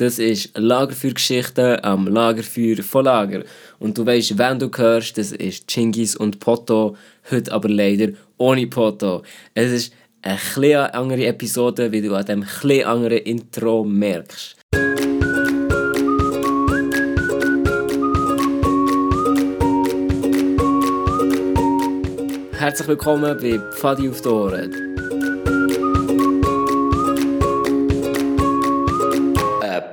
Das ist Lagerfeuergeschichte am Lagerfeuer von Lager. Und du weißt, wenn du hörst, das ist Chingis und Poto. Heute aber leider ohne Poto. Es ist eine etwas andere Episode, wie du an dem etwas anderen Intro merkst. Herzlich willkommen bei Pfadi auf die Ohren.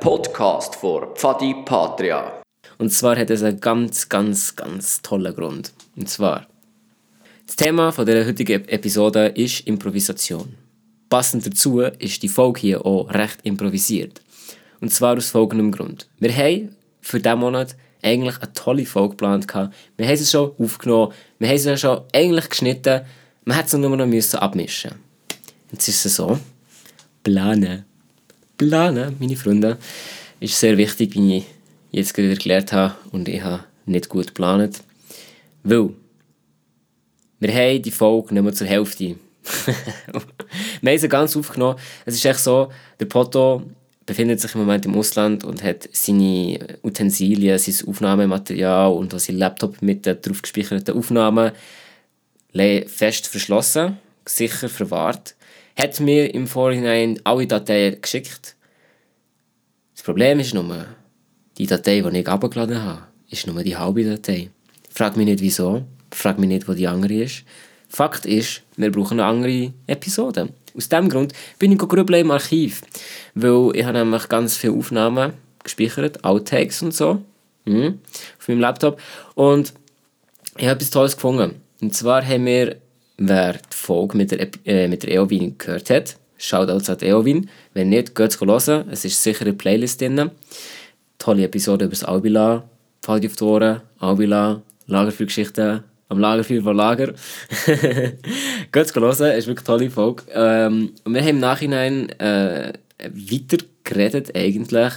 Podcast von Pfadi Patria. Und zwar hat es einen ganz, ganz, ganz tollen Grund. Und zwar, das Thema von der heutigen Episode ist Improvisation. Passend dazu ist die Folge hier auch recht improvisiert. Und zwar aus folgendem Grund. Wir haben für diesen Monat eigentlich eine tolle Folge geplant. Wir haben sie schon aufgenommen, wir haben sie schon eigentlich geschnitten, man hätte sie nur noch müssen abmischen Jetzt ist es so, planen. Planen, meine Freunde, ist sehr wichtig, wie ich jetzt gerade wieder gelernt habe und ich habe nicht gut geplant. Weil, wir haben die Folge nicht mehr zur Hälfte. wir haben sie ganz aufgenommen. Es ist echt so, der Poto befindet sich im Moment im Ausland und hat seine Utensilien, sein Aufnahmematerial und auch sein Laptop mit den drauf gespeicherten Aufnahmen fest verschlossen, sicher verwahrt. Hat mir im Vorhinein alle Dateien geschickt. Das Problem ist nur, die Datei, die ich abgeladen habe, ist nur die halbe Datei. Frag mich nicht wieso, frag mich nicht, wo die andere ist. Fakt ist, wir brauchen eine andere Episode. Aus diesem Grund bin ich grübeln im Archiv, weil ich habe nämlich ganz viele Aufnahmen gespeichert, Outtakes und so, mhm, auf meinem Laptop und ich habe etwas Tolles gefunden. Und zwar haben wir, wer die Folge mit der, äh, mit der Eowyn gehört hat, Shoutouts an Eowyn, wenn nicht, geht es hören, es ist sicher eine Playlist drin. Tolle Episode über das Albila, Fall auf die Ohren, Albila, Lagerfeuergeschichten, am Lagerfeuer von Lager. Geht hören, ist wirklich eine tolle Folge. Ähm, wir haben im Nachhinein äh, weiter geredet eigentlich.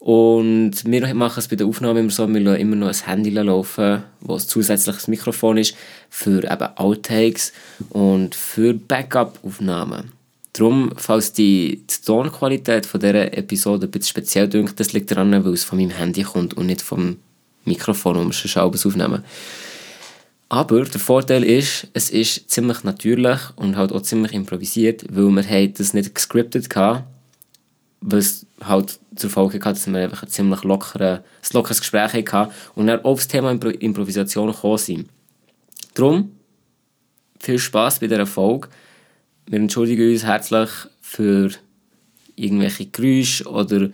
Und wir machen es bei der Aufnahme immer so, wir lassen immer noch ein Handy laufen, ein zusätzliches Mikrofon ist, für eben Outtakes und für Backup-Aufnahmen. Darum, falls die, die Tonqualität von dieser Episode ein bisschen speziell dünkt, das liegt daran, weil es von meinem Handy kommt und nicht vom Mikrofon, um es aufnehmen. Aber der Vorteil ist, es ist ziemlich natürlich und halt auch ziemlich improvisiert, weil wir das nicht gescriptet hatten, was halt zur Folge hatte, dass wir einfach ein ziemlich lockere, lockeres Gespräch hatten und dann auf das Thema Impro Improvisation gekommen sind. Darum, viel Spaß bei dieser Folge. Wir entschuldigen uns herzlich für irgendwelche Geräusche oder die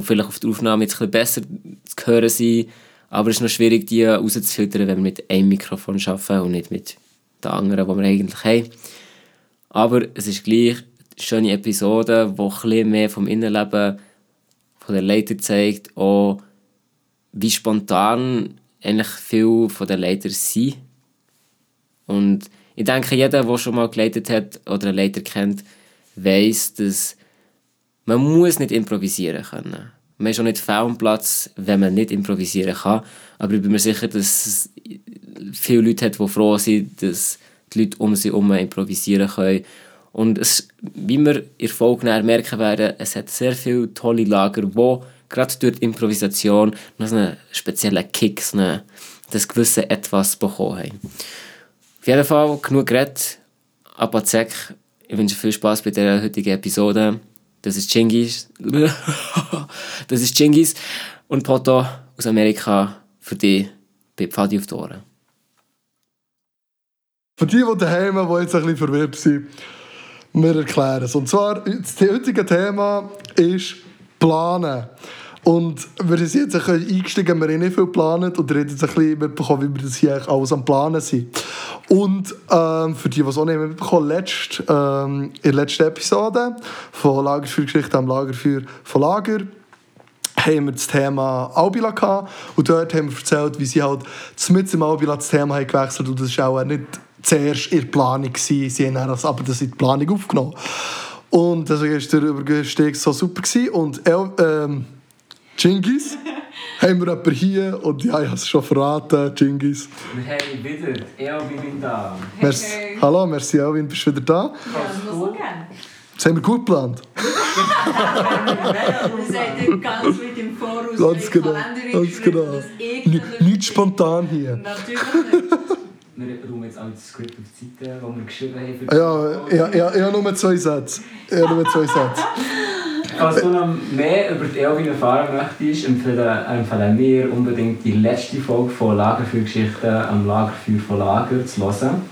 vielleicht auf der Aufnahme jetzt ein besser zu hören sind aber es ist noch schwierig, die rauszufiltern, wenn wir mit einem Mikrofon arbeiten und nicht mit den anderen, die wir eigentlich haben. Aber es ist gleich schöne Episode, die ein mehr vom Innenleben von der Leiter zeigt, auch wie spontan eigentlich viele von den Leitern sind. Und ich denke, jeder, der schon mal geleitet hat oder einen Leiter kennt, weiß, dass man muss nicht improvisieren können. Man ist auch nicht fehl am Platz, wenn man nicht improvisieren kann. Aber ich bin mir sicher, dass es viele Leute hat, die froh sind, dass die Leute um sie herum improvisieren können. Und es, wie wir in der Folge merken werden, es hat sehr viele tolle Lager, die gerade durch die Improvisation noch so einen speziellen Kick, so eine, das gewisse Etwas bekommen haben. Auf jeden Fall genug geredet. Abazek, ich wünsche viel Spaß bei der heutigen Episode. Das ist Chingis. das ist Chingis und Poto aus Amerika für die bei Pfadi auf die Ohren. Für die, die daheim die jetzt ein bisschen verwirrt sind, wir erklären es. Und zwar, das heutige Thema ist Planen. Und wir sind jetzt ein eingestiegen, wir haben nicht viel geplant und reden jetzt ein bisschen mitbekommen, wie wir das hier alles am Planen sind. Und ähm, für die, die es auch nicht mitbekommen letzt, ähm, in der letzten Episode von Lagerfeuergeschichte am Lagerfeuer von Lager haben wir das Thema Albila gehabt. Und dort haben wir erzählt, wie sie halt mit dem Albila das Thema haben gewechselt und das war auch nicht zuerst in der Planung. Gewesen. Sie haben das, aber das in die Planung aufgenommen. Und deswegen war der Überstieg so super. Gewesen. Und ähm, Chingis haben wir jemanden hier und ja, ich habe es schon verraten, Chingis. Wir haben wieder Elvin da. Merci. Hallo, merci Elvin, bist du wieder da? Ja, das muss so gerne. Das haben wir gut geplant. Wir sagen ganz weit im Voraus, Ganz genau. Ganz genau. Nicht spontan hier. Natürlich nicht. Wir räumen jetzt auch das Skript auf die Seite, das wir geschrieben haben. Ja, ja, ja, ich habe nur zwei Sätze. Ich habe nur zwei Sätze. Falls du noch mehr über die Elvin erfahren möchtest, empfehlen, empfehlen wir unbedingt die letzte Folge von Lagerfeuergeschichten am Lagerfeuer von Lager zu hören.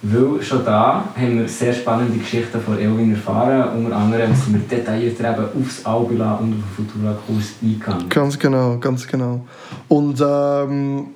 Weil schon da haben wir sehr spannende Geschichten von Elvin erfahren. Unter anderem sind wir detaillierter eben aufs Albula und auf den Futura-Kurs eingegangen. Ganz genau, ganz genau. Und ähm,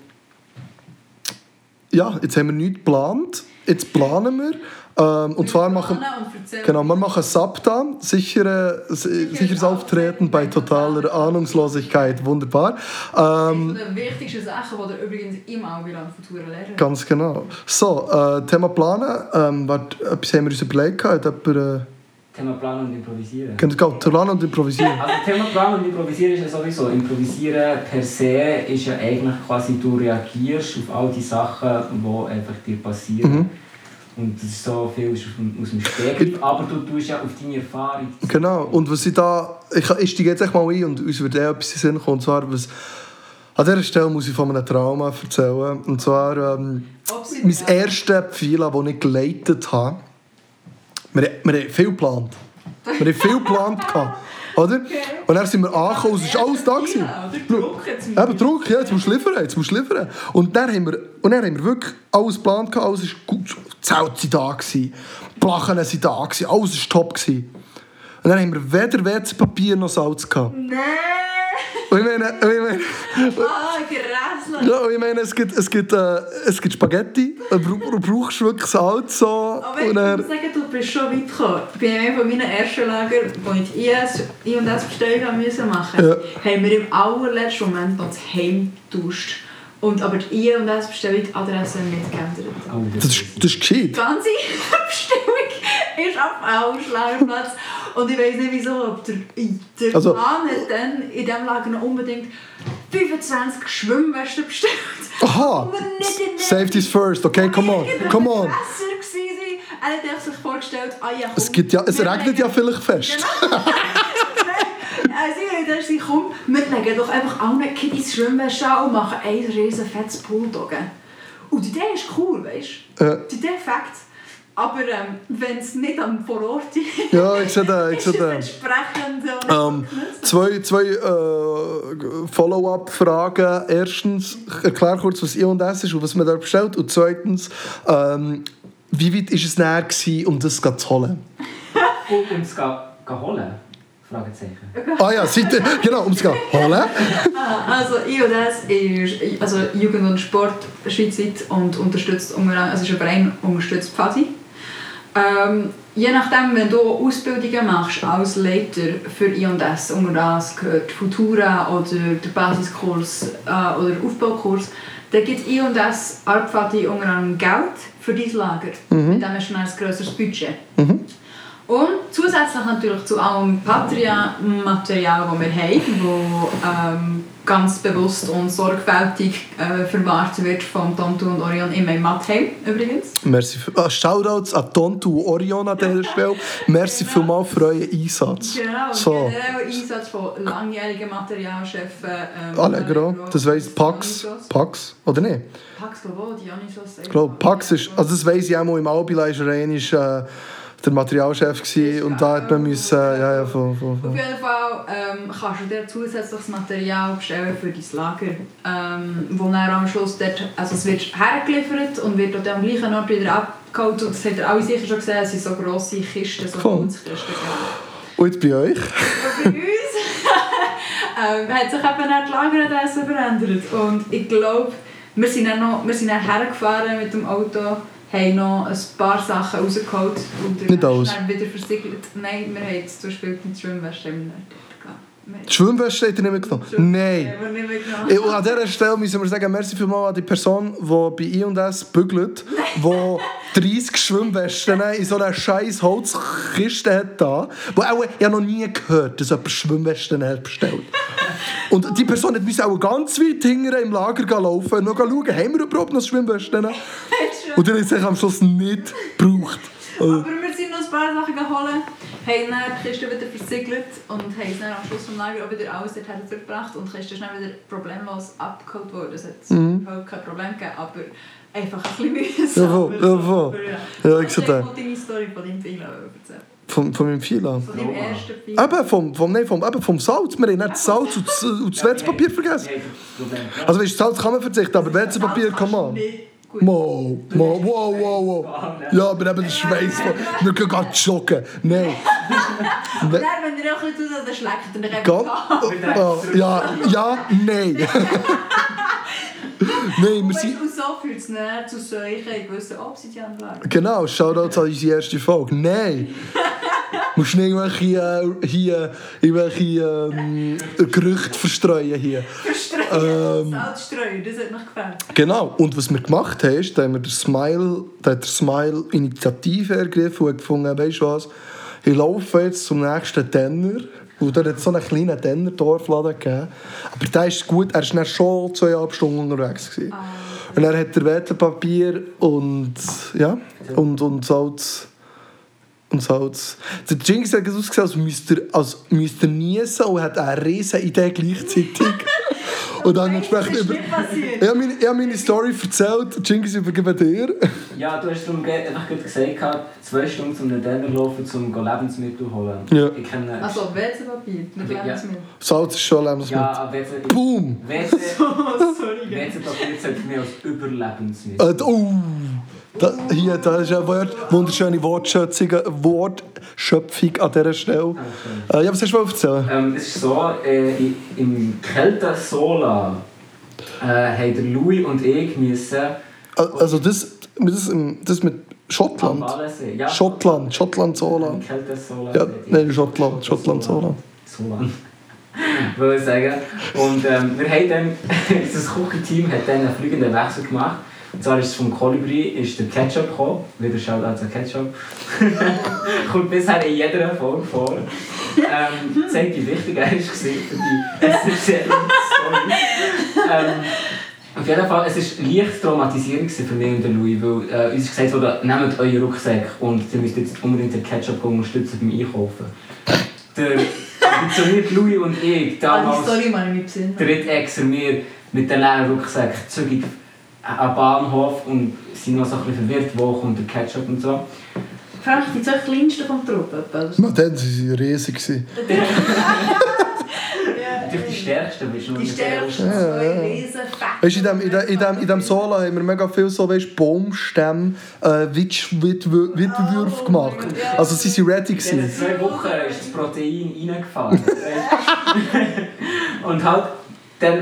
ja, jetzt haben wir nichts geplant. Jetzt planen wir. Ähm, und zwar machen Planen und. Genau, wir machen SAPTA, sichere, sicheres Auftreten bei totaler Ahnungslosigkeit. Wunderbar. Ähm, Von den wichtigsten Sachen, die ihr übrigens im Augeland Futura lernt. ganz genau. So, äh, Thema Planen. Ähm, warte, etwas haben wir uns überlegt. Hat jemand, äh, Thema Planen und Improvisieren. ihr planen und improvisieren? Also Thema Planen und Improvisieren ist ja sowieso. Improvisieren per se ist ja eigentlich quasi, du reagierst auf all die Sachen, die einfach dir passieren. Mhm. Und das ist so viel aus dem- aus dem Stegreif, aber du tust ja auf deine Erfahrung. Genau. Und was ich da. Ich, ich steige jetzt echt mal ein und uns würde etwas in Sinn kommen. Und zwar, was, an dieser Stelle muss ich von einem Trauma erzählen. Und zwar. Ähm, mein erstes Pfeil, das ich geleitet habe, wir, wir haben viel geplant. Wir haben viel geplant. gehabt, Oder? Und dann sind wir angekommen es war alles da. gewesen. Ja, oder Druck jetzt. Eben Druck, ja, jetzt musst du liefern, jetzt musst du liefern. Und dann haben wir, und dann haben wir wirklich alles geplant, gehabt, alles ist gut, Zelte da, gewesen, die Plachen waren da, gewesen, alles war top. Gewesen. Und dann haben wir weder WC-Papier noch Salz gehabt. Nein! Und ich meine, und ich meine, grässlich! ja, und ich meine es, gibt, es, gibt, äh, es gibt Spaghetti, du brauchst wirklich Salz. So, Aber ich muss sagen, du bist schon weit gekommen. Bei einem von meinen ersten Lager, wo ich IS, I und S Bestellung haben müssen machen Ja. haben wir im allerletzten Moment noch das Heim getauscht. Und aber die I und S Bestellung die Adresse nicht geändert. Oh, das, ist, das ist gescheit. Die ganze Bestellung ist auf Ausschlagplatz. Und ich weiß nicht wieso, ob der, der Also- Mann hat dann in diesem Lager noch unbedingt 25 Schwimmwesten bestellt. Aha, wir nicht in der- Safety's first, okay, come on, come on. Er hat sich vorgestellt, ah ja, komm, Es, gibt ja, es wir regnet ja legen- vielleicht fest. Also ich dachte, sie komm, wir legen doch einfach allen Kiddies Schwimmwäsche an und machen ein riesen fettes Bulldoggen. Und die Idee ist cool, weißt du? Ja. Die Idee fakt. Aber ähm, wenn es nicht am vor Ort ist, Ja, ich sehe den, ich ist sehe es den. entsprechend äh, Ähm, zwei zwei äh, Follow-up-Fragen. Erstens, erklär kurz, was I&S ist und was man da bestellt. Und zweitens, ähm, wie weit war es näher, um das zu holen? Um es zu holen? Fragezeichen. Ah ja, Seite, genau, um es zu holen. Also IODS ist also Jugend und Sport schweizweit und unterstützt also ist ein Verein unterstützt Pfadi. Ähm, je nachdem, wenn du Ausbildungen machst als Leiter für I&S, unter das gehört Futura oder der Basiskurs äh, oder der Aufbaukurs, dann gibt I&S Arpfadi unter anderem Geld für dein Lager. Mit dem hast du ein grösseres Budget. Und zusätzlich natürlich zu allem Patria-Material, das wir haben, das ähm, ganz bewusst und sorgfältig äh, verwahrt wird von Tonto und Orion in meinem Matheim übrigens. Merci für, ah, Shoutouts an Tontu und Orion an dieser Stelle. Merci vielmals für euren Einsatz. Genau, So. generell Einsatz von langjährigen Materialchefen. Ähm, Allegro, das weiss Pax. Pax, oder nicht? Pax, wo Dionysos. Ich glaube, Pax ist, also das weiss ich auch mal, im Albila ist er äh, der Materialchef gewesen, und da hat man müssen, ja, ja, von, von, Auf von. jeden Fall ähm, kannst du dir zusätzliches Material bestellen für dein Lager, ähm, wo dann am Schluss dort, also es wird hergeliefert und wird dort am gleichen Ort wieder abgeholt und das habt ihr alle sicher schon gesehen, es sind so grosse Kisten, so Voll. Holzkisten. Und bei euch? Und bei uns ähm, hat sich eben dann die Lageradresse verändert und ich glaube, wir sind dann, noch, wir sind dann hergefahren mit dem Auto, haben noch ein paar Sachen rausgeholt und Nicht alles. dann wieder versiegelt. Nein, wir haben jetzt zum Beispiel mit Schwimmwäsche Die Schwimmwäsche hat er nicht mitgenommen? Nein. Haben wir nicht Und an dieser Stelle müssen wir sagen, merci vielmals an die Person, die bei I&S bügelt, die 30 Schwimmwesten in so einer scheiß Holzkiste hat da, wo auch, ich habe noch nie gehört, dass jemand Schwimmwesten hat bestellt. Und die Person hat müssen auch ganz weit hinten im Lager laufen und noch schauen, haben wir überhaupt noch Schwimmwesten? Und dann hat es sich am Schluss nicht gebraucht. Aber wir sind noch ein paar Sachen geholt. haben dann die Kiste wieder versiegelt und haben es dann am Schluss vom Lager auch wieder alles dorthin zurückgebracht und die Kiste ist dann wieder problemlos abgeholt worden. Es hat Mhm. überhaupt kein Problem gegeben, aber einfach ein bisschen mühsam. Ja, voll, ja, Ja, ich ich sehe wollte den. deine Story von deinem Fehler erzählen. Von, von meinem Fila. Von deinem ersten Fehler. Eben, vom, vom, nein, vom, eben vom Salz. Wir haben nicht das Salz und das, und das WC-Papier vergessen. Also weißt du, Salz kann man verzichten, aber WC-Papier kann man. Nicht. Mo, mo, wow, wow, wow. Ja, aber eben der Schweiß von... Wir können gerade joggen. Nein. Und dann, wenn ihr auch ein bisschen tut, dann schlägt er dann einfach Ganz... Oh, ja, ja, nein. nein, wir sind... Und so führt es dann zu solchen gewissen Obsidianlagen. Genau, Shoutout an unsere erste Folge. Nein! Du musst nicht irgendwelche, äh, hier, irgendwelche ähm, Gerüchte verstreuen hier. Verstreuen, Salz streuen, das hat mich gefällt. Genau, und was wir gemacht haben, ist, da haben wir den Smile, da hat der Smile Initiative ergriffen und gefunden, weißt du was, ich laufe jetzt zum nächsten Tenner. Und dort hat es so einen kleinen Tenner-Dorfladen gegeben. Aber der ist gut, er war schon zweieinhalb Stunden unterwegs. Gewesen. Und er hat der WC-Papier und, ja, und, und Salz. Und Salz. Der Jinx hat ausgesehen, als müsste er, als müsste er niesen und hat eine riesige Idee gleichzeitig. und dann entsprechend Das ist über... nicht passiert. Ich habe meine, ich habe meine Story erzählt. Jinx, übergebe dir. Ja, du hast darum einfach gerade gesagt, gehabt, zwei Stunden zum Denner laufen, um Lebensmittel zu holen. Ja. Ich kenne... Also WC-Papier, mit Ja. Lebensmittel. Salz ist schon Lebensmittel. ja, aber WC... Boom! Oh, sorry. WC-Papier zählt mich als Überlebensmittel. Äh, oh! Da, hier, da ist eine Wort, wunderschöne Wortschöpfung, Wortschöpfung an dieser Stelle. Äh, ja, was hast du mal erzählen? Ähm, es ist so, äh, im Kälte Sola äh, haben Louis und ich müssen Äh, Also das, das, ähm, das mit Schottland. Ja, Schottland, Schottland Sola. Kälte Sola. Ja, nein, Schottland, Schottland Sola. Solan. Will ich sagen. Und ähm, wir haben dann, unser Küchenteam hat dann einen fliegenden Wechsel gemacht. Und zwar ist es vom Kolibri ist der Ketchup gekommen. Wieder schaut als Ketchup. Kommt bisher in jeder Folge vor. Ähm, zeigt, wie wichtig er ist für die essentielle Story. Ähm, auf jeden Fall, es war leicht traumatisierend für mich und den Louis, weil äh, uns ist gesagt wurde, nehmt euren Rucksack und ihr müsst jetzt unbedingt den Ketchup unterstützen beim Einkaufen. Der ambitionierte Louis und ich, Ah, die damals Story nicht gesehen. dritt extra mir mit dem leeren Rucksack zügig am Bahnhof und sind noch so ein bisschen verwirrt, wo kommt der Ketchup und so. Frank, die zwei kleinsten vom Trupp. Na, dann waren sie riesig. gewesen. Natürlich die stärksten, bist du noch Die stärksten zwei riesen Weißt in dem, in, dem, in, dem, in dem Sola haben wir mega viel so, weißt, Baumstämme, äh, Witsch- Wit- Wit- Witwürfe gemacht. Also sie waren ready. In zwei Wochen ist das Protein reingefahren. und halt, dann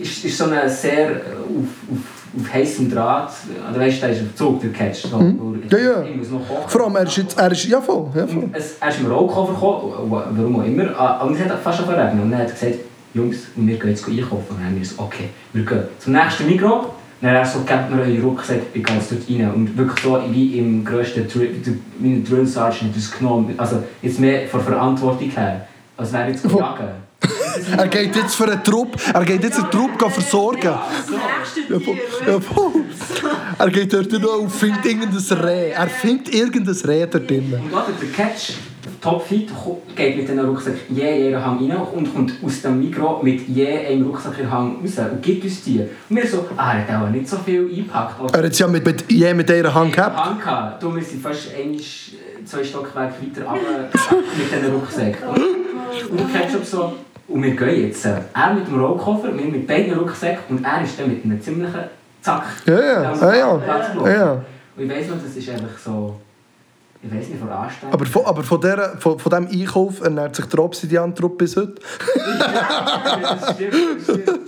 ist, ist so ein sehr auf, auf, auf heißem Draht, oder weißt du, der ist auf Zug, der Catch. So, Mhm. Ja, ja. Ich muss noch kochen. Vor allem, er ist jetzt, er ist, ja voll, ja voll. Und es, er ist im Rollkoffer gekommen, warum auch immer, ah, und es hat fast schon verregnet. Und dann hat er gesagt, Jungs, wir gehen jetzt einkaufen. Und dann haben wir so, okay, wir gehen zum nächsten Mikro. Dann hat er so, gebt mir euren Rucksack, ich gehe jetzt dort rein. Und wirklich so wie im grössten Drill, Sergeant hat uns genommen. Also jetzt mehr von Verantwortung her, als wäre jetzt Voll. Er geht jetzt für einen Trupp, er geht jetzt einen Trupp versorgen. Er geht dort noch und findet irgendein Reh. Er findet irgendein Reh dort drinnen. Und der Catch, topfit, ko- geht mit diesem Rucksack je in ihren Hang rein und kommt aus dem Mikro mit je einem Rucksack in den Hang raus und gibt uns die. Und wir so, ah, er hat auch nicht so viel eingepackt. Oder Er hat es ja mit, mit, je mit dieser Hand gehabt. Hang gehabt. Du, wir sind fast einmal, äh, zwei Stockwerke weiter runter mit diesem Rucksack. Und, und der Ketchup so, und wir gehen jetzt. äh, Er mit dem Rollkoffer, wir mit beiden Rucksäcken und er ist dann mit einem ziemlichen Zack. Ja, ja, ja, ja. Ja, ja. Und ich weiss noch, das ist einfach so, ich weiss nicht, von Anstrengung. Aber, von, aber von, der, von, von diesem Einkauf ernährt sich der Obsidian-Trupp bis heute. das stimmt, das stimmt.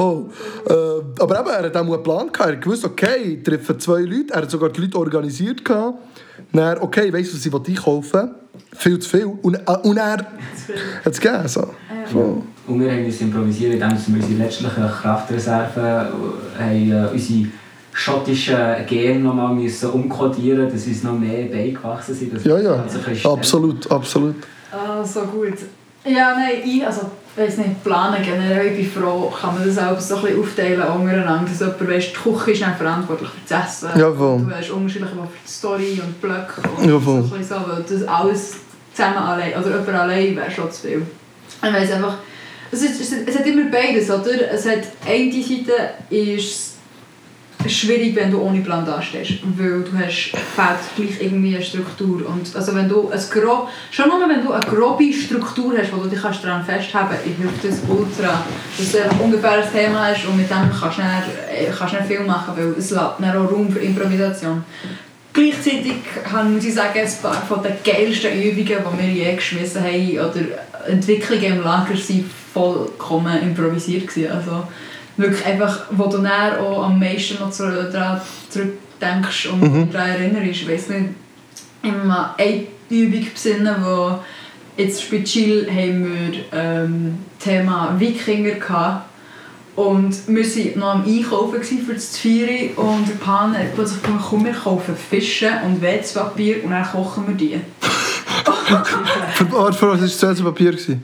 Voll. Äh, aber eben, er hat auch einen Plan gehabt. Er hat gewusst, okay, ich treffe zwei Leute. Er hat sogar die Leute organisiert. Gehabt. Dann, okay, weißt du, was ich einkaufen will? Viel zu viel. Und, äh, und er hat es gegeben. So. Voll. Und wir haben uns improvisiert, indem wir unsere letztlichen Kraftreserven äh, haben, äh, unsere schottischen Gene nochmal müssen umkodieren dass uns noch mehr Beine gewachsen sind. Ja, ja. Absolut, absolut. Ah, so gut. Ja, nein, ich, also weiß nicht, planen generell, ich bin froh, kann man das auch so ein bisschen aufteilen untereinander, dass jemand weiss, die Küche ist dann verantwortlich für das Essen. Ja, voll. Und Du weißt unterschiedlich für die Story und die Blöcke und Ja, voll. so, so, weil das alles zusammen allein, oder jemand allein wäre schon zu viel. Ich weiss einfach, es, ist, es, es hat immer beides, oder? Es hat eine Seite ist schwierig, wenn du ohne Plan dastehst, weil du hast fehlt gleich irgendwie eine Struktur und also wenn du ein grob, schon nur wenn du eine grobe Struktur hast, wo du dich kannst daran festhalten kannst, hilft das ultra, dass du ungefähr ein Thema hast und mit dem kannst du dann, äh, kannst du dann viel machen, weil es lässt dann auch Raum für Improvisation. Gleichzeitig muss ich sagen, ein paar von den geilsten Übungen, die wir je geschmissen haben, oder Entwicklungen im Lager, waren vollkommen improvisiert. Also wirklich einfach, wo du dann auch am meisten noch daran zurückdenkst und daran erinnerst. Ich weiss nicht, immer eine Übung besinnen, wo jetzt speziell haben wir ähm, Thema Wikinger gehabt. Und wir waren noch am Einkaufen für das Zvieri und der Pan hat plötzlich gesagt, komm, wir kaufen Fische und Wetzpapier und dann kochen wir die. Für, was war das Papier? Eben,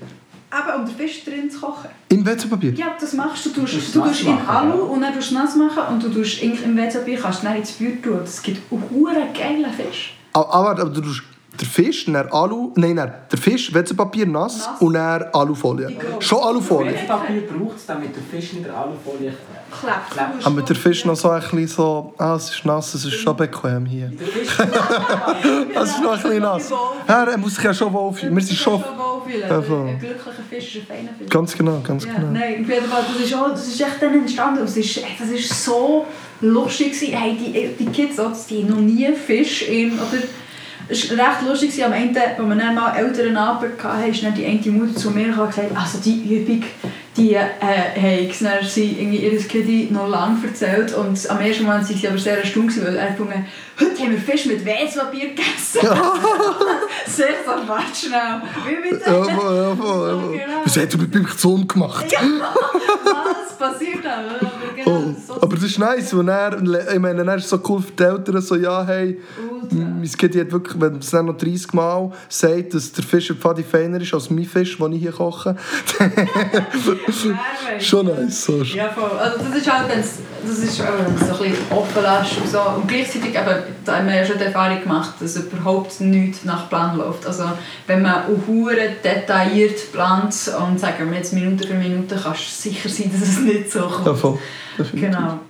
um den Fisch drin zu kochen. Im WC-Papier? Ja, das machst du. Du tust du tust in machen, Alu ja. und dann tust du nass machen und du tust in- im WC-Papier kannst du dann ins Feuer tun. Das gibt einen geilen Fisch. Aber, aber, aber du tust den Fisch, dann Alu, nein, nein, der Fisch, WC-Papier nass, Nass. und dann Alufolie. Schon Alufolie. Papier braucht es, damit der Fisch nicht in der Alufolie Klebt. Klebt. Aber der Fisch noch so ein bisschen so, ah, es ist nass, es ist schon bequem hier. Der Fisch Es ist noch ein bisschen nass. Ja, er muss sich ja schon wohlfühlen. Wir sind schon... voll. Ein glücklicher Fisch ist ein feiner Fisch. Ganz genau, ganz Ja, genau. nein, auf jeden Fall, das ist, auch, das ist echt dann entstanden. Es ist, das ist so lustig. gewesen. Hey, die, die Kids, die noch nie Fisch in... Oder, es war recht lustig, am Ende, als wir dann mal älteren Abend hatten, ist die eine Mutter zu mir gekommen und gesagt, also die Übung, die äh, haben sie dann sie irgendwie ihr Kind noch lange erzählt und am ersten Mal waren sie aber sehr erstaunt, weil er gefunden heute haben wir Fisch mit Weisspapier gegessen. sehr warte schnell. Wie bitte? Ja, voll, ja, voll, ja, voll. Genau. Was hat er mit meinem Sohn gemacht? Was passiert da? Aber genau, Oh, so aber das ist nice, weil er, ich meine, er ist so cool für die Eltern, so, ja, hey, ultra. mein Kind hat wirklich, wenn es dann noch 30 Mal sagt, dass der Fisch im Pfadi feiner ist als mein Fisch, den ich hier koche, schon nice. So. Ja, voll. Also das ist halt, das ist wenn du es so ein bisschen offen lässt und so. Und gleichzeitig eben, da haben wir ja schon die Erfahrung gemacht, dass überhaupt nichts nach Plan läuft. Also wenn man auch detailliert plant und sagen wir jetzt Minute für Minute, kannst du sicher sein, dass es nicht so kommt. Ja, voll. Genau.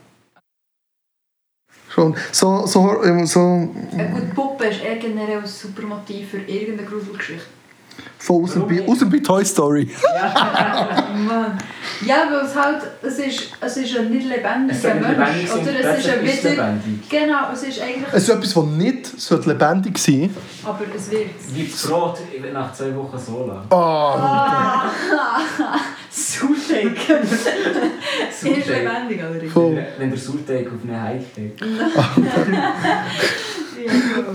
Schon. So, so, ähm, so Eine gute Puppe ist eher generell ein super Motiv für irgendeine Gruselgeschichte. Voll aus dem, aus dem Toy Story. Mann. Ja, weil es halt, es ist, es ist ein nicht lebendiger Mensch. Oder es ist ein ist wieder... lebendig. Genau, es ist eigentlich... Es ist etwas, das nicht sollte lebendig sein Aber es wird. Wie das Brot nach zwei Wochen so lang. Ah, Surtake. ist Surteig. lebendig, allerdings. voll. Wenn der Surteig auf eine Heike geht.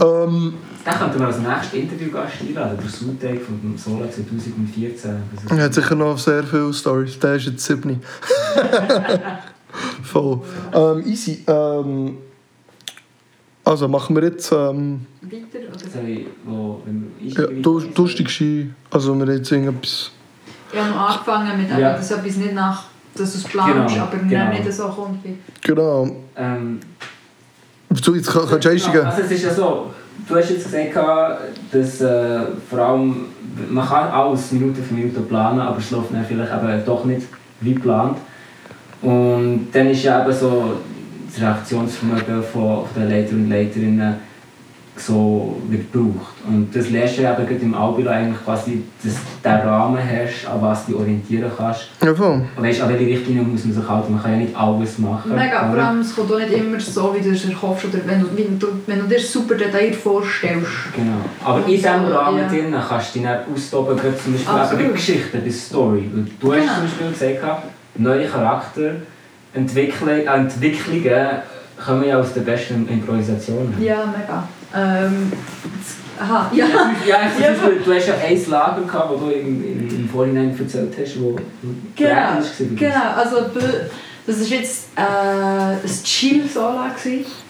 Ähm, Dann könnten wir als nächstes Interviewgast einladen. Der Surteig von dem Sola 2014. Das er hat sicher noch sehr viele Stories. Der ist jetzt 7. Voll. Ähm, easy. Ähm, also machen wir jetzt ähm, Weiter? Oder? Ich, wo, wenn wir ja, einsteigen- du, lustig Ski. Also wir haben jetzt irgendetwas. Ich habe noch angefangen mit Ja. ja. dass etwas nicht nach, dass du es planst, Genau, aber genau. nicht so kommt. Wie. Genau. Ähm, Du, jetzt kann- kannst du einsteigen. Also es ist ja so, du hast jetzt gesagt, dass äh, vor allem, man kann alles Minute für Minute planen, aber es läuft dann vielleicht eben doch nicht wie geplant. Und dann ist ja eben so das Reaktionsvermögen von, von den Leiter und Leiterinnen so wird gebraucht. Und das lernst du eben gerade im Albilo eigentlich quasi, dass du den Rahmen hast, an was du dich orientieren kannst. Ja, voll. Und weißt, an welche Richtlinien muss man sich halten. Man kann ja nicht alles machen. Mega, vor allem es kommt auch nicht immer so, wie du es erhoffst. Oder wenn du, wenn du, wenn du dir es super detailliert vorstellst. Genau. Aber in diesem so, Rahmen ja. drin kannst du dich dann austoben, gerade zum Beispiel Absolut. eben bei Geschichten, bei Story. Du hast Genau. zum Beispiel gesagt, neue Charakterentwicklung, äh, Entwicklungen kommen ja aus den besten Improvisationen. Ja, mega. Ähm, aha, ja. Ja, zum. Beispiel, du hast ja ein Lager gehabt, das du im, im, im Vorhinein erzählt hast, wo Genau, war. genau. Also, das war jetzt äh, ein Chill-Sola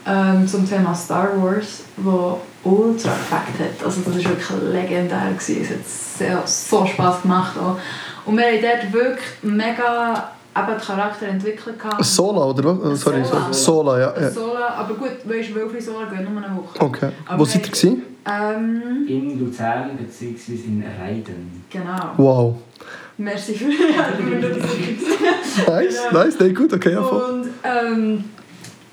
ähm, zum Thema Star Wars, wo ultra gefackt hat. Also das war wirklich legendär. Gewesen. Es hat sehr, so Spass gemacht. Auch. Und wir haben dort wirklich mega eben Charakter entwickelt. gehabt. Sola, oder was? Sorry, Sola. Sola, Sola ja. ja. Sola, aber gut, weißt du, Wölfli Sola gehen nur eine Woche. Okay. Aber Wo seid ihr? Ähm, In Luzern bzw. in Reiden. genau. Wow. Merci für die Nice, nice, nee, gut, okay, ja, voll. Und ähm,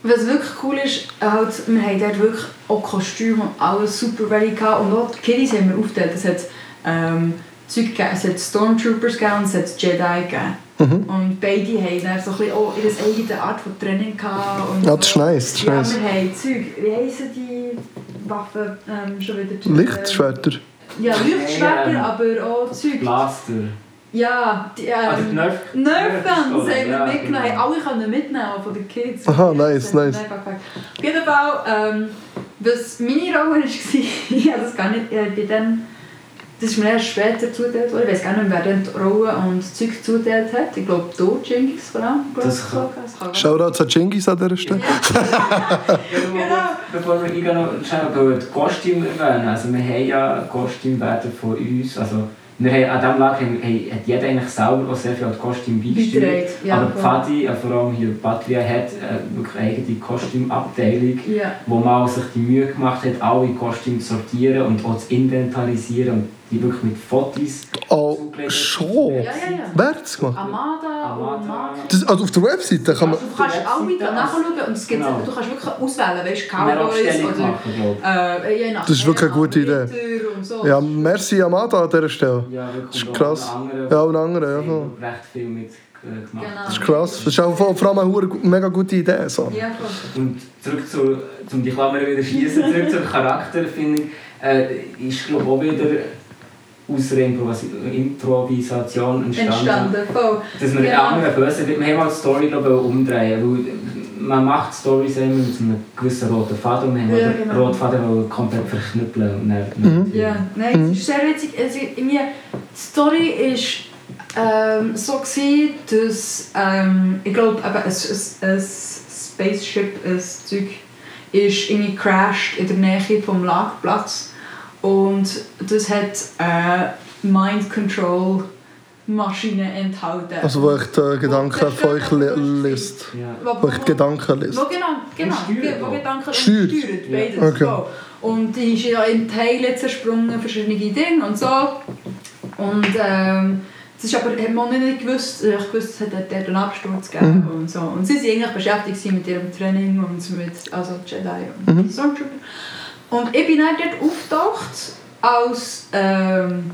was wirklich cool ist, halt, wir haben dort wirklich auch Kostüme und alles super ready gehabt. Und auch die Kiddies haben wir aufgeteilt. Es hat ähm, Zeug gegeben, es hat Stormtroopers gegeben und es hat Jedi gegeben. Mhm. Und beide haben dann so ein bisschen auch ihre eigene Art von Training gehabt. Und Ja, das ist nice, das ist ja, nice. wir haben Zeug, wie heissen die Waffen ähm, schon wieder? Lichtschwerter. Ja, Lichtschwerter, Ja, ja. aber auch Zeug. Blaster. Ja, die, ähm, die Nerf. Nerfguns haben wir Ja, mitgenommen, genau. haben alle können mitnehmen auch von den Kids. Aha, nice, nice. Auf jeden Fall, ähm, was meine Rolle war, ich habe das gar nicht, ich bin dann, das ist mir erst später zugeteilt worden, ich weiß gar nicht mehr, wer dann die Rollen und Zeug zugeteilt hat. Ich glaube, du, Jinx vor allem. glaub Das kann- das kann an Jingis an dieser Stelle. Genau. Bevor wir eingehen, noch schnell die Kostüme erwähnen. Also wir haben ja Kostümwerte von uns. Also wir haben, an diesem Lager haben, haben, hat jeder eigentlich selber auch sehr viel an die Kostüme beigesteuert. Ja, Aber. Pfadi, äh, vor allem hier Patria, hat äh, wirklich eine eigene Kostümabteilung, Ja. wo man sich die Mühe gemacht hat, alle Kostüme zu sortieren und auch zu inventarisieren die wirklich mit Fotos Oh, schon? Ja, ja, ja. Wer hat es gemacht? Amada, Amada. Das, also auf der Webseite kann man... Du kannst alle Webseite nachschauen und es gibt, Genau. du kannst wirklich auswählen, weißt Cowboys oder... machen, glaube Äh, je nach Das ist wirklich eine gute Idee. So. Ja, merci Amada an dieser Stelle. ich. Ja, wirklich. Das ist krass. auch andere- Ja, und andere, ja. Voll. recht viel mit äh, gemacht. Genau. Das ist krass. Das ist auch vor vor allem eine mega gute Idee. So. Ja, voll. Und zurück zu, um die Klammer wieder schießen, zurück zur Charakterfindung, äh, ist glaube auch wieder aus der Improvisi Improvisation entstanden. Entstanden, voll. Dass man Genau. wird. Wir haben mal die Story glaube ich, umdrehen. Weil man macht Storys immer mit einem gewissen roten Faden und haben Ja, den genau. roten Faden komplett verknüppeln. Und dann, Ja, nein, es ist sehr witzig. Also, irgendwie, die Story war ähm, so, gewesen, dass ähm, ich glaube, ein, ein, ein Spaceship, ein Zeug, ist irgendwie crashed in der Nähe vom Lagerplatz und das hat äh, Mind Control Maschine enthalten. Also wo ich die Gedanken von euch li- liest. Ja. Wo- Wo ich die Gedanken liest. Wo genau, genau, wo. Gedanken Steuert. beides. Okay. So. Und die ist ja in Teile zersprungen, verschiedene Dinge und so. Und ähm, das ist aber, hat man nicht gewusst, ich gewusst, es hat dort einen Absturz gegeben Mhm. und so. Und sie waren eigentlich beschäftigt mit ihrem Training und mit also Jedi und Mhm. Stormtrooper. Und ich bin dann dort auftaucht als ähm,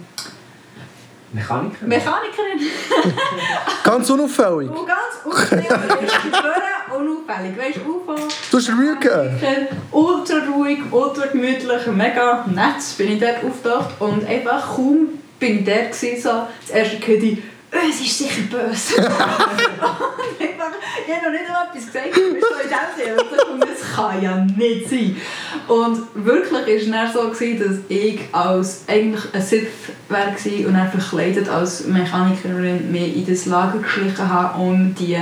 Mechaniker? Mechanikerin. Ganz unauffällig. Und ganz unauffällig, unauffällig. Weißt du, UFO. Du hast Mühe gegeben. Ultra ruhig, ultra gemütlich, mega nett bin ich dort auftaucht und einfach kaum bin ich dort gewesen, so das erste Kiddy, «Äh, es ist sicher böse. und ich habe noch nicht einmal etwas gesagt, ich bin so in Sinne, und das kann ja nicht sein. Und wirklich war es so, gewesen, dass ich als eigentlich ein Sith war und dann verkleidet als Mechanikerin mich in das Lager geschlichen habe, um die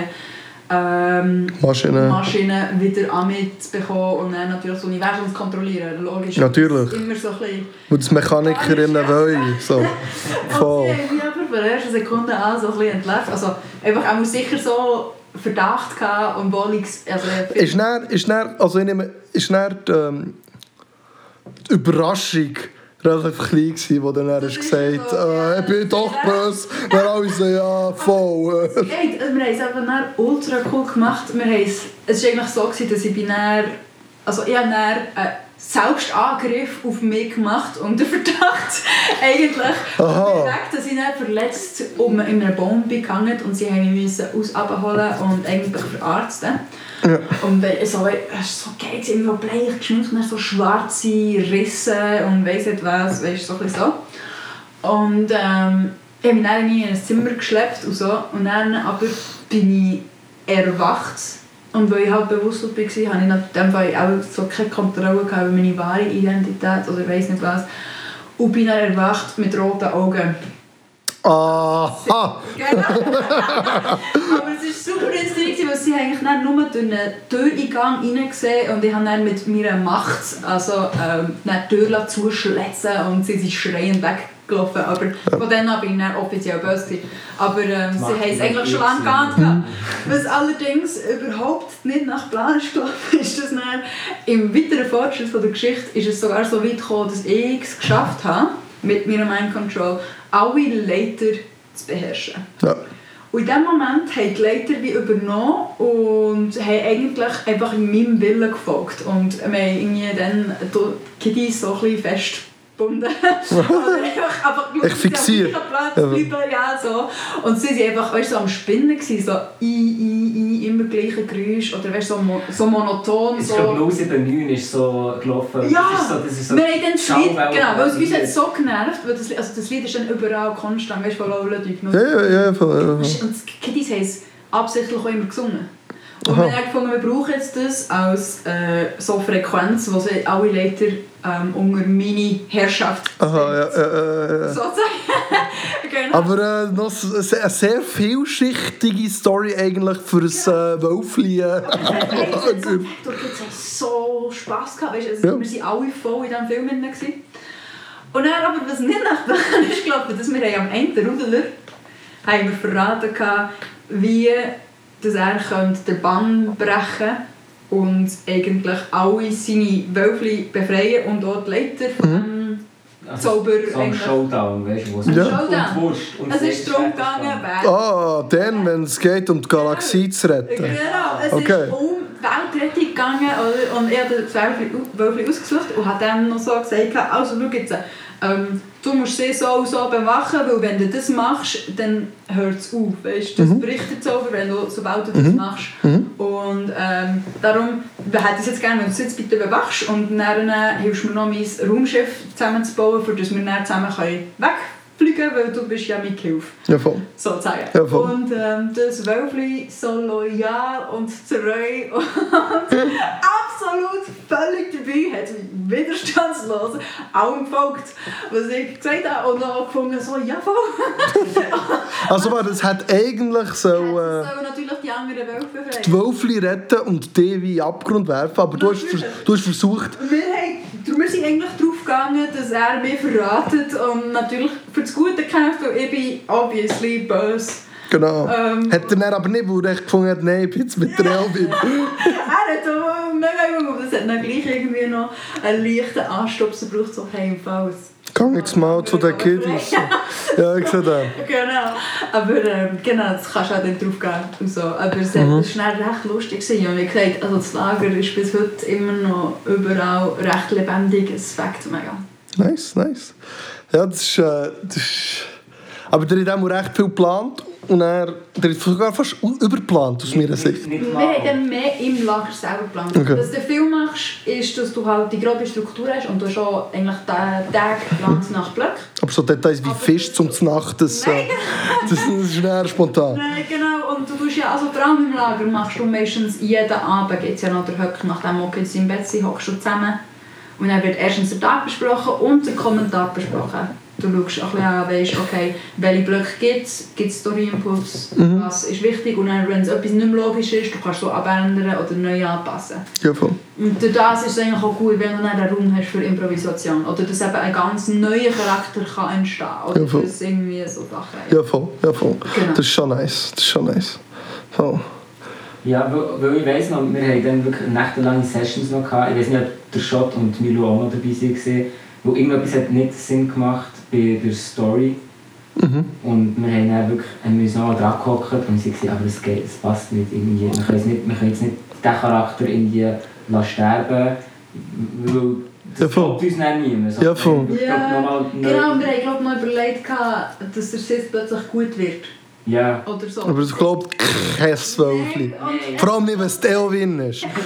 ähm, Maschine. Maschine wieder an mich zu bekommen und dann natürlich das Universum zu kontrollieren. Logisch. Natürlich. Immer so ein bisschen... Wo das Mechanikerinnen wollen. So. Und Voll. sie haben mich aber von der ersten Sekunde an so ein bisschen entlarvt. Also einfach auch sicher so Verdacht gehabt und Wollungs... Also, Ist dann, ist dann, also ich nehme, ist dann die, ähm, die Überraschung relativ klein gewesen, wo dann er gesagt so, äh, ja. ich bin doch böse. Dann alle so, ja, voll. äh. Hey, wir haben es einfach dann ultra cool gemacht. Wir haben es, es war eigentlich so, gewesen, dass ich bin dann, also ich habe dann einen Selbstangriff auf mich gemacht und der Verdacht eigentlich direkt, dass ich dann verletzt um in einem Baum bin gehangen und sie haben mich aus abholen und eigentlich verarzten. Ja. Und äh, so, es war so geil, gewesen, immer so bleich geschminkt, und so schwarze Risse und weiss nicht was, weißt du, so ein so. Und ähm, ich habe mich dann in ein Zimmer geschleppt und so. Und dann aber bin ich erwacht. Und weil ich halt bewusst war, habe ich in dem Fall auch so keine Kontrolle gehabt über meine wahre Identität oder ich weiss nicht was. Und bin dann erwacht mit roten Augen. Aha. Genau. Aber es war super instinktiv, weil sie eigentlich dann nur durch einen Türeingang reingesehen und ich habe dann mit meiner Macht also, ähm, die Tür zuschlitzen und sie sind schreiend weg, gelaufen. Aber von dann an bin ich dann offiziell böse. gewesen. Aber ähm, sie haben es eigentlich schon lange gehabt. Was allerdings überhaupt nicht nach Plan ist gelaufen, ist, dass dann im weiteren Fortschritt von der Geschichte ist es sogar so weit gekommen, dass ich es geschafft habe, mit meiner Mind Control alle Leiter zu beherrschen. Ja. Und in dem Moment haben die Leiter wie übernommen und haben eigentlich einfach meinem Willen gefolgt. Und wir haben irgendwie dann die Kiddies so ein bisschen festgebunden. Oder einfach, einfach Ich fixiere. Platz bleiben, ja, so. Und sie waren einfach weißt, so am Spinnen, gewesen, so i, i, i, immer gleiche Geräusch. Oder weißt, so, mo so monoton. Ich So. glaube, 079 ist so gelaufen. Ja, das ist so, das ist so wir haben dann das Lied, genau, weil es uns hat so genervt, weil das, Lied- also das Lied ist dann überall konstant, weißt du, von Lola Dück. Ja, ja, ja, voll, ja. Und die Kiddies haben es absichtlich auch immer gesungen. Und wir haben gefunden, wir brauchen jetzt das als äh, so Frequenz, sie alle Leiter ähm, unter meine Herrschaft Aha, ja, ja, ja. sozusagen. genau. Aber äh, noch eine sehr vielschichtige Story eigentlich für ein äh, Wölfli. Äh. Es hat es so Spass gehabt, weißt, also Ja. wir waren alle voll in diesem Film drin. Und dann aber, was nicht nach Plan ist gelaufen, dass wir am Ende Rudeler haben wir verraten gehabt, wie dass er könnte den Bann brechen und eigentlich alle seine Wölfli befreien und auch die Leiter von dem Also, Zauber So ein eigentlich. Showdown, weißt du, wo es Ja. Showdown. und Wurst und Es ist darum gegangen, wer Ah, dann, wenn es geht, um die Galaxie zu retten. Genau, es Okay. ist um Weltrettung gegangen oder? und ich habe das Wölfli ausgesucht und habe dann noch so gesagt, also schau jetzt, ähm, du musst sie so und so bewachen, weil wenn du das machst, dann hört es auf, weißt? das bricht der Zauber, wenn du, sobald du das machst. Und ähm, darum hätte ich es jetzt gerne, wenn du es jetzt bitte bewachst und dann äh, hilfst du mir noch mein Raumschiff zusammenzubauen, das wir dann zusammen können können, weil du bist ja mit Hilfe Ja, voll. sozusagen. Ja, voll. und ähm, das Wölfli so loyal und treu und absolut völlig dabei hat, widerstandslos allem gefolgt, was ich gesagt habe und auch gefunden so, ja voll. Also, warte, es hat eigentlich so. Äh, sollen natürlich die anderen Wölfe befreien. die Wölfli retten und die wie Abgrund werfen, aber du hast, du hast versucht, Wir, wir sind eigentlich darauf gegangen, dass er mich verratet und natürlich für das Gute kämpft, weil ich bin obviously böse. genau. Ähm, hat er dann aber nicht, weil er gefunden hat, nein, ich bin jetzt mit der Elvin. Er hat auch mega Hunger, aber es hat dann gleich irgendwie noch einen leichten Anstupser gebraucht, so hey, im Fall. es- Gang jetzt mal zu den Kiddies. Ja, ich sehe das. Genau, aber ähm, genau, das kannst du auch nicht drauf gehen. Und so. Aber es war Mhm. schnell recht lustig. Gewesen. Und wie gesagt, also das Lager ist bis heute immer noch überall recht lebendig. Es fängt mega. Nice, nice. Ja, das ist. Äh, das ist aber der hat auch recht viel geplant und er der hat sogar fast überplant aus meiner Sicht. Wir haben mehr im Lager selber geplant. Okay. Was du Film machst, ist, dass du halt die grobe Struktur hast und du hast auch eigentlich den Tag geplant nach Blöcken. Aber so Details wie Aber- Fisch zum Nacht, das, äh, das, das ist schnell spontan. Nein, genau. Und du tust ja, also vor allem im Lager machst du meistens jeden Abend gibt's ja noch der Höck, nachdem jetzt im Bett sind, hockst du zusammen. Und dann wird erstens der Tag besprochen und der Kommentar besprochen. Du schaust ein bisschen an, weißt, okay, welche Blöcke gibt es, gibt es Story-Inputs, was ist wichtig. Und dann, wenn es etwas nicht mehr logisch ist, du kannst so abändern oder neu anpassen. Ja, voll. Und durch das ist es eigentlich auch gut, wenn du dann einen Raum hast für Improvisation. Oder dass eben ein ganz neuer Charakter kann entstehen kann. Oder Ja, voll. irgendwie so Sachen... Ja, voll. Ja, voll. Genau. Das ist schon nice. Das ist schon nice. Voll. Ja, weil, weil ich weiss noch, wir haben dann wirklich nächtelange Sessions noch gehabt. Ich weiß nicht, ob der Schott und Milo auch noch dabei waren, wo irgendetwas hat nicht Sinn gemacht bei der Story. Und wir haben dann wirklich haben uns noch dran gehockt und sie gesagt, aber es geht, es passt nicht irgendwie. Wir können, nicht, wir können jetzt nicht diesen Charakter irgendwie lassen sterben, weil das Ja, voll. glaubt uns dann niemand. So, Ja, voll. Ja, genau, wir haben glaub, noch überlegt, dass der Sith plötzlich gut wird. Ja. Oder so. Aber ich glaube, kein Wölfli. Und- Vor allem nicht, wenn es die Elvin ist.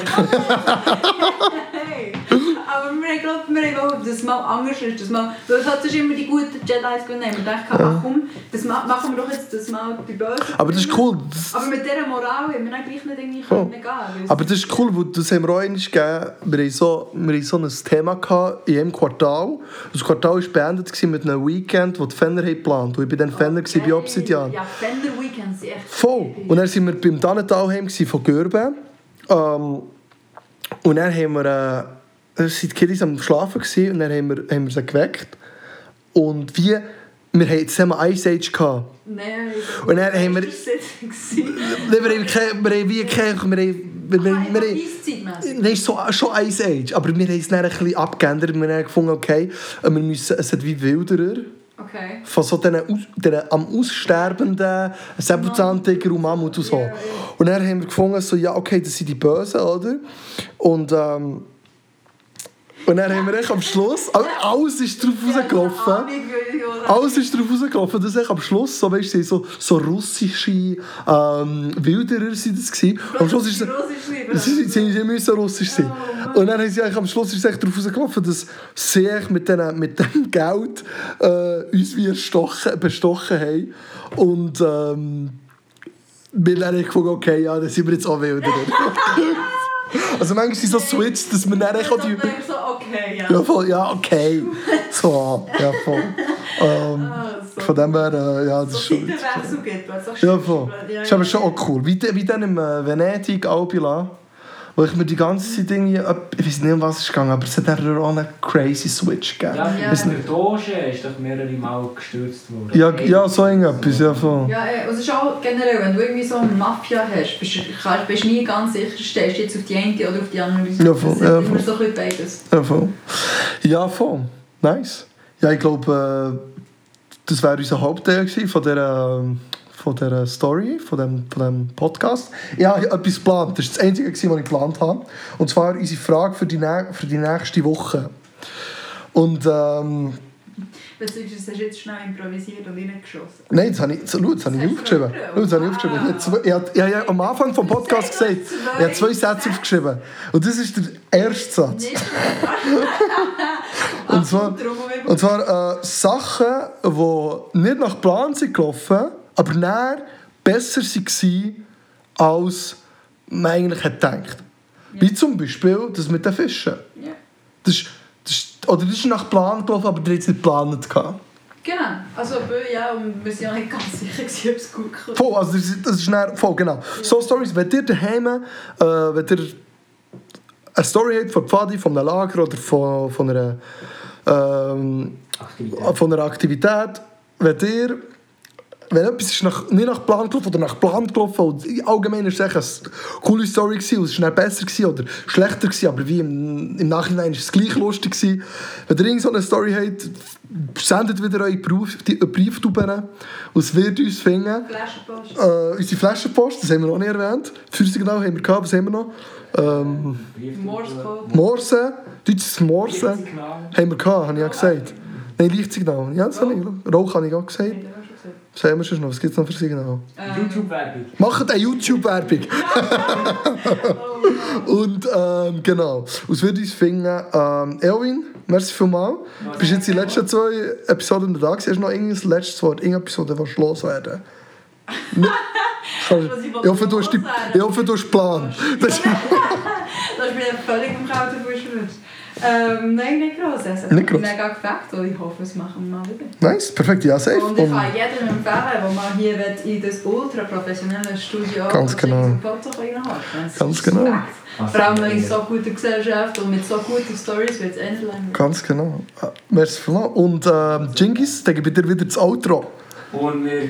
Aber wir haben glaub, wir haben dass es mal anders ist. Dass mal, weil es hat sich immer die guten Jedis genommen. Wir dachten, ach komm, das ma machen wir doch jetzt das mal die Bösen. Aber das ist cool. Das, Aber mit dieser Moral haben wir dann gleich nicht irgendwie Oh. können gehen aber das ist cool, weil das haben wir auch einmal gegeben. Wir hatten so, wir hatten so ein Thema gehabt in einem Quartal. Das Quartal war beendet mit einem Weekend, das die Fenner haben geplant. Und ich war dann Fenner gewesen bei Obsidian. Ja, Fender Weekends echt Voll. Und dann waren wir beim Dannentalheim von Görben. Ähm, und dann haben wir... Äh, waren die Kiddies am Schlafen gewesen, und dann haben wir, haben wir sie geweckt. und wie, wir haben jetzt wir Ice Age gehabt. Nein, Und dann haben wir- das war Wir haben, keine, wir haben wie keine, wir haben, wir, wir, wir, wir, Eiszeitmässig. Nein, so, schon Ice Age, aber wir haben es dann ein bisschen abgeändert. Wir haben gefunden, okay, wir müssen, es hat wie Wilderer, Okay. von so diesen, diesen am aussterbenden Säbelzahntiger und Mammut und so. Ja, ja. Und dann haben wir gefunden, so, ja, okay, das sind die Bösen, oder? Und, ähm, und dann haben wir echt am Schluss, alles ist drauf rausgelaufen. Alles ist darauf rausgelaufen, dass ich am Schluss, so, weißt du, so, so russische ähm, Wilderer sind das gewesen. Am Schluss ist es... Sie, sie, sie müssen russisch sein. Und dann haben sie eigentlich am Schluss ist echt darauf rausgelaufen, dass sie mit, den, mit dem Geld äh, uns wie erstochen, bestochen haben. Und ähm, wir dann gefunden, okay, ja, dann sind wir jetzt auch Wilderer. also manchmal sind so Switch, dass wir dann auch die... so, okay, ja. Ja, voll, ja, okay. So, ja, voll. Ähm, Ah, so. von dem her, äh, ja, das So ist schon... Es auch Ja, voll. ist. Ja, Das ist aber ja, schon ja. auch cool. Wie, wie dann im äh, Venedig Albula, wo ich mir die ganze Zeit irgendwie, ich weiß nicht, um was es ging, aber es hat dann auch einen crazy Switch gegeben. Ja, Ja. ja. der Doge ist doch mehrere Mal gestürzt worden. Ja, ja, so irgendetwas, ja, voll. Ja, und es ist auch generell, wenn du irgendwie so eine Mafia hast, bist du kannst- bist nie ganz sicher, stehst du jetzt auf die eine oder auf die andere Seite. Ja, voll, Das ist ja, immer voll. so ein bisschen beides. Ja, voll. Ja, voll. Nice. Ja, ich glaube, äh, das wäre unser Hauptteil von dieser, ähm, von dieser Story, von dem, von dem Podcast. Ich habe etwas geplant. Das war das Einzige, was ich geplant habe. Und zwar unsere Frage für die, für die nächste Woche. Und ähm, hast du jetzt schnell improvisiert und reingeschossen. nein, das habe ich, schau, das habe ich Hast du aufgeschrieben. Schau, das habe ich aufgeschrieben. Ich habe, ich, habe, am Anfang vom Podcast Zwei. gesagt, ich habe zwei Sätze aufgeschrieben. Und das ist der erste Satz. Und zwar, und zwar äh, Sachen, die nicht nach Plan sind gelaufen, aber näher besser waren, als man eigentlich hat gedacht. Wie zum Beispiel das mit den Fischen. Ja. Das, ist- das, oder das ist nach Plan gelaufen, aber der hat es nicht geplant. gehabt. Genau, also ja, und wir sind ja nicht ganz sicher, gewesen, ob es gut kommt. Voll, also das ist, das ist näher, voll, genau. So Stories, wenn ihr daheim, äh, wenn ihr eine Story habt von Pfadi, von einem Lager oder von, von einer ähm, Aktivität. von einer Aktivität, wenn ihr wenn etwas ist nach, nicht nach Plan gelaufen oder nach Plan gelaufen und allgemein ist es eine coole Story gewesen, und es war besser gewesen oder schlechter gewesen, aber wie im, im Nachhinein ist es gleich lustig gewesen. Wenn ihr irgend so eine Story habt, sendet wieder eure Brief, die, Brieftuben und es wird uns finden. Flaschenpost. Äh, unsere Flaschenpost, das haben wir noch nicht erwähnt. Feuersignal haben wir gehabt, was haben wir noch? Ähm, Morse-Code. Morse, deutsches Morse. Haben wir gehabt, habe ich ja gesagt. Nein, Lichtsignal. Ja, das habe ich. Rauch habe ich auch gesagt. Das haben wir schon noch? Was gibt es noch für Signal? Ähm, YouTube-Werbung. Macht eine YouTube-Werbung. Und ähm, genau. Aus würde ich finden, ähm, Elvin, merci vielmals. Du bist jetzt die letzten zwei Episoden da gewesen. Hast du noch irgendein letztes Wort? Irgendetwas, das du loswerden willst? Ich hoffe, du hast, die, ich hoffe, du hast Plan. Das ist, mir völlig im verschwunden. Ähm, nein, nicht gross. Hat Nicht gross. mega gefällt und ich hoffe, es machen wir mal wieder. nice, perfekt. Ja, safe. Und ich kann jedem empfehlen, der mal hier in das ultra professionelle Studio Ganz genau. Foto reinhalten Ganz genau. Vor allem in so guter Gesellschaft und mit so guten Stories wird es endlich lang. ganz genau. Äh, Merci vielmals. Und ähm, Jingis, dann gebe ich dir wieder das Outro. Und wir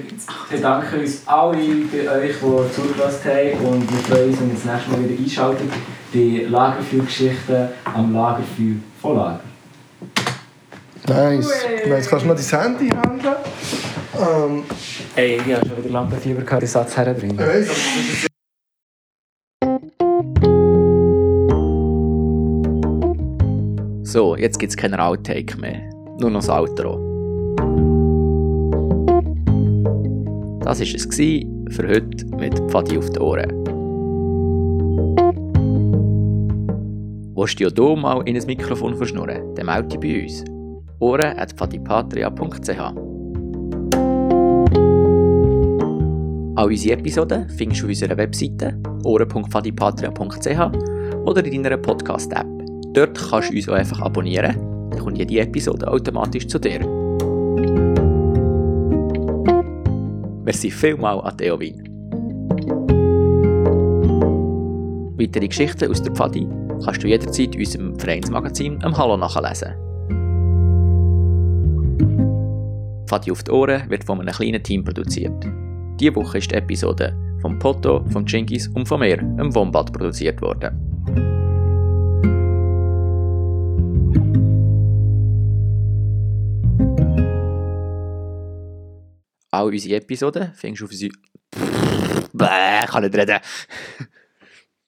bedanken uns alle bei euch, die zugelassen haben. Und wir freuen uns, wenn ihr das nächste Mal wieder einschaltet bei Lagerfeuergeschichten am Lagerfeuer von Lager. Nice. Nice. Kannst du noch dein Handy handeln? Ähm, Ey, ich habe schon wieder Lampenfieber gehabt, den Satz herbringen. nice. So, jetzt gibt's keinen Outtake mehr. Nur noch das Outro. Das war es für heute mit Pfadi auf die Ohren. Willst du ja hier mal in ein Mikrofon verschnurren, dann melde dich bei uns. Ohren at pfadipatria.ch All unsere Episoden findest du auf unserer Webseite ohren.pfadipatria.ch oder in deiner Podcast-App. Dort kannst du uns auch einfach abonnieren, dann kommt jede Episode automatisch zu dir. Merci vielmals an Theo Wien. Weitere Geschichten aus der Pfadi kannst du jederzeit in unserem Vereinsmagazin am Hallo nachlesen. Pfadi auf die Ohren wird von einem kleinen Team produziert. Diese Woche ist die Episode von Potto, von Chingis und von mir, einem Wombat, produziert worden. alle unsere Episoden Fängst du auf unsere... Bäh, kann nicht reden.